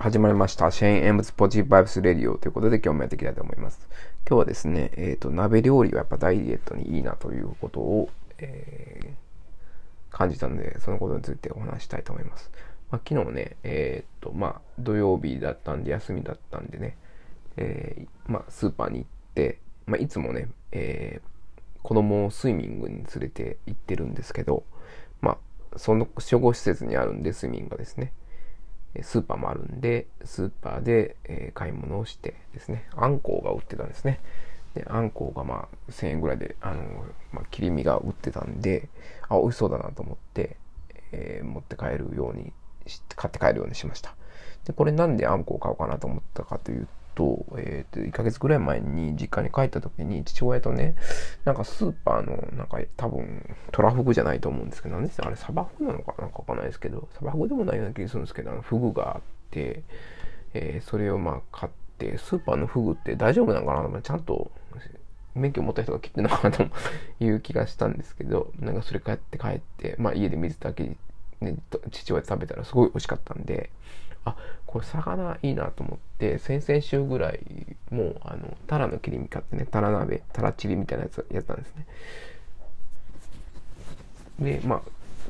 始まりました。シェーン・エムズ・ポジティ・バイブス・レディオということで今日もやっていきたいと思います。今日はですね、えっ、ー、と、鍋料理はやっぱダイエットにいいなということを、えー、感じたので、そのことについてお話したいと思います。まあ、昨日ね、えっ、ー、と、まあ、土曜日だったんで、休みだったんでね、えまあ、スーパーに行って、まあ、いつもね、え子供をスイミングに連れて行ってるんですけど、まあ、その処護施設にあるんで、スイミングがですね。スーパーもあるんで、スーパーで、え買い物をしてですね、あんこうが売ってたんですね。で、あんこうがまあ1000円ぐらいで、あの、まあ、切り身が売ってたんで、あ、美味しそうだなと思って、えー、持って帰るように買って帰るようにしました。で、これなんであんこを買おうかなと思ったかというとと、えっ、ー、と、1ヶ月ぐらい前に実家に帰った時に父親とね、なんかスーパーの、なんか多分、トラフグじゃないと思うんですけど、なんですあれサバフグなのかなんかわかんないですけど、サバフグでもないような気がするんですけど、あのフグがあって、えー、それをまあ買って、スーパーのフグって大丈夫なのかな？ちゃんと免許持った人が切ってんのかな？という気がしたんですけど、なんかそれ買って帰って、まあ家で水だけ、ね、父親で食べたらすごい美味しかったんで、あ、これ魚いいなと思って、先々週ぐらい、もう、あの、タラの切り身買ってね、タラ鍋、タラチリみたいなやつやったんですね。で、まあ、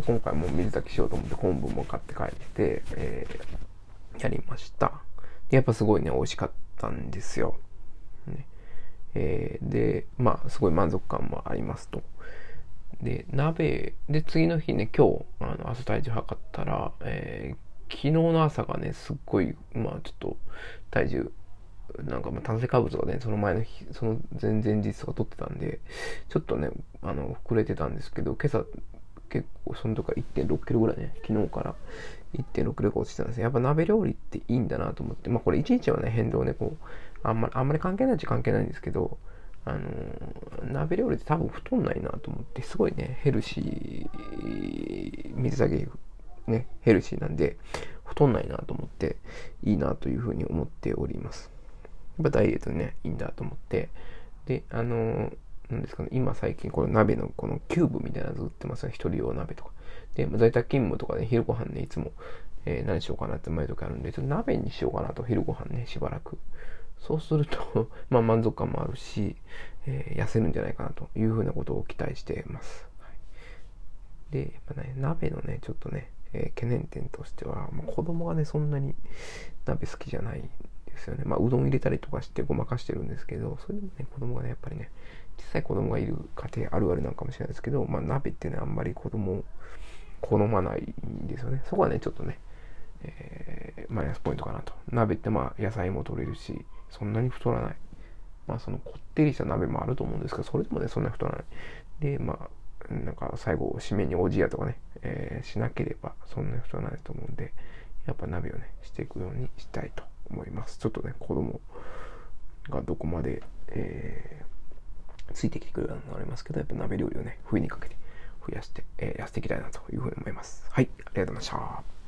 今回も水炊きしようと思って昆布も買って帰って、えー、やりました。で、やっぱすごいね、美味しかったんですよ。ねえー、で、まあ、すごい満足感もありますと。で、鍋、で、次の日ね、今日、あの、朝体重測ったら、えー昨日の朝がね、すっごい、まあちょっと体重、なんかまあ炭水化物がね、その前の日、その前々日とか取ってたんで、ちょっとね、あの、膨れてたんですけど、今朝結構そのとか1.6キロぐらいね、昨日から1.6キロ落ちてたんですね。やっぱ鍋料理っていいんだなと思って、まあこれ1日はね、変動ね、こう、あんまり、あんまり関係ないっちゃ関係ないんですけど、あの鍋料理って多分太んないなと思って、すごいね、ヘルシー、水だけね、ヘルシーなんで、太んないなと思って、いいなというふうに思っております。やっぱダイエットね、いいんだと思って、で、あの、なんですかね、今最近この鍋のこのキューブみたいなやつ売ってますね、一人用鍋とか。で、在宅勤務とかで、ね、昼ご飯ね、いつも、えー、何しようかなって前時あるんで、ちょっと鍋にしようかなと、昼ご飯ね、しばらく。そうすると まあ満足感もあるし、えー、痩せるんじゃないかなというふうなことを期待しています。はい、で、やっぱね、鍋のね、ちょっとね、えー、懸念点としては、まあ、子供がね、そんなに鍋好きじゃないですよね。まあ、うどん入れたりとかしてごまかしてるんですけど、それでもね、子供がね、やっぱりね、小さい子供がいる家庭あるあるなんかもしれないですけど、まあ、鍋ってね、あんまり子供好まないんですよね。そこはね、ちょっとね、えー、マイナスポイントかなと。鍋ってまあ、野菜も取れるし、そんなに太らない。まあ、そのこってりした鍋もあると思うんですけど、それでもね、そんなに太らない。で、まあ、なんか最後、締めにおじやとかね、えー、しなければそんな人はないと思うんで、やっぱ鍋をね、していくようにしたいと思います。ちょっとね、子供がどこまで、えー、ついてきてくれるのもありますけど、やっぱ鍋料理をね、冬にかけて増やして、えー、やっていきたいなというふうに思います。はい、ありがとうございました。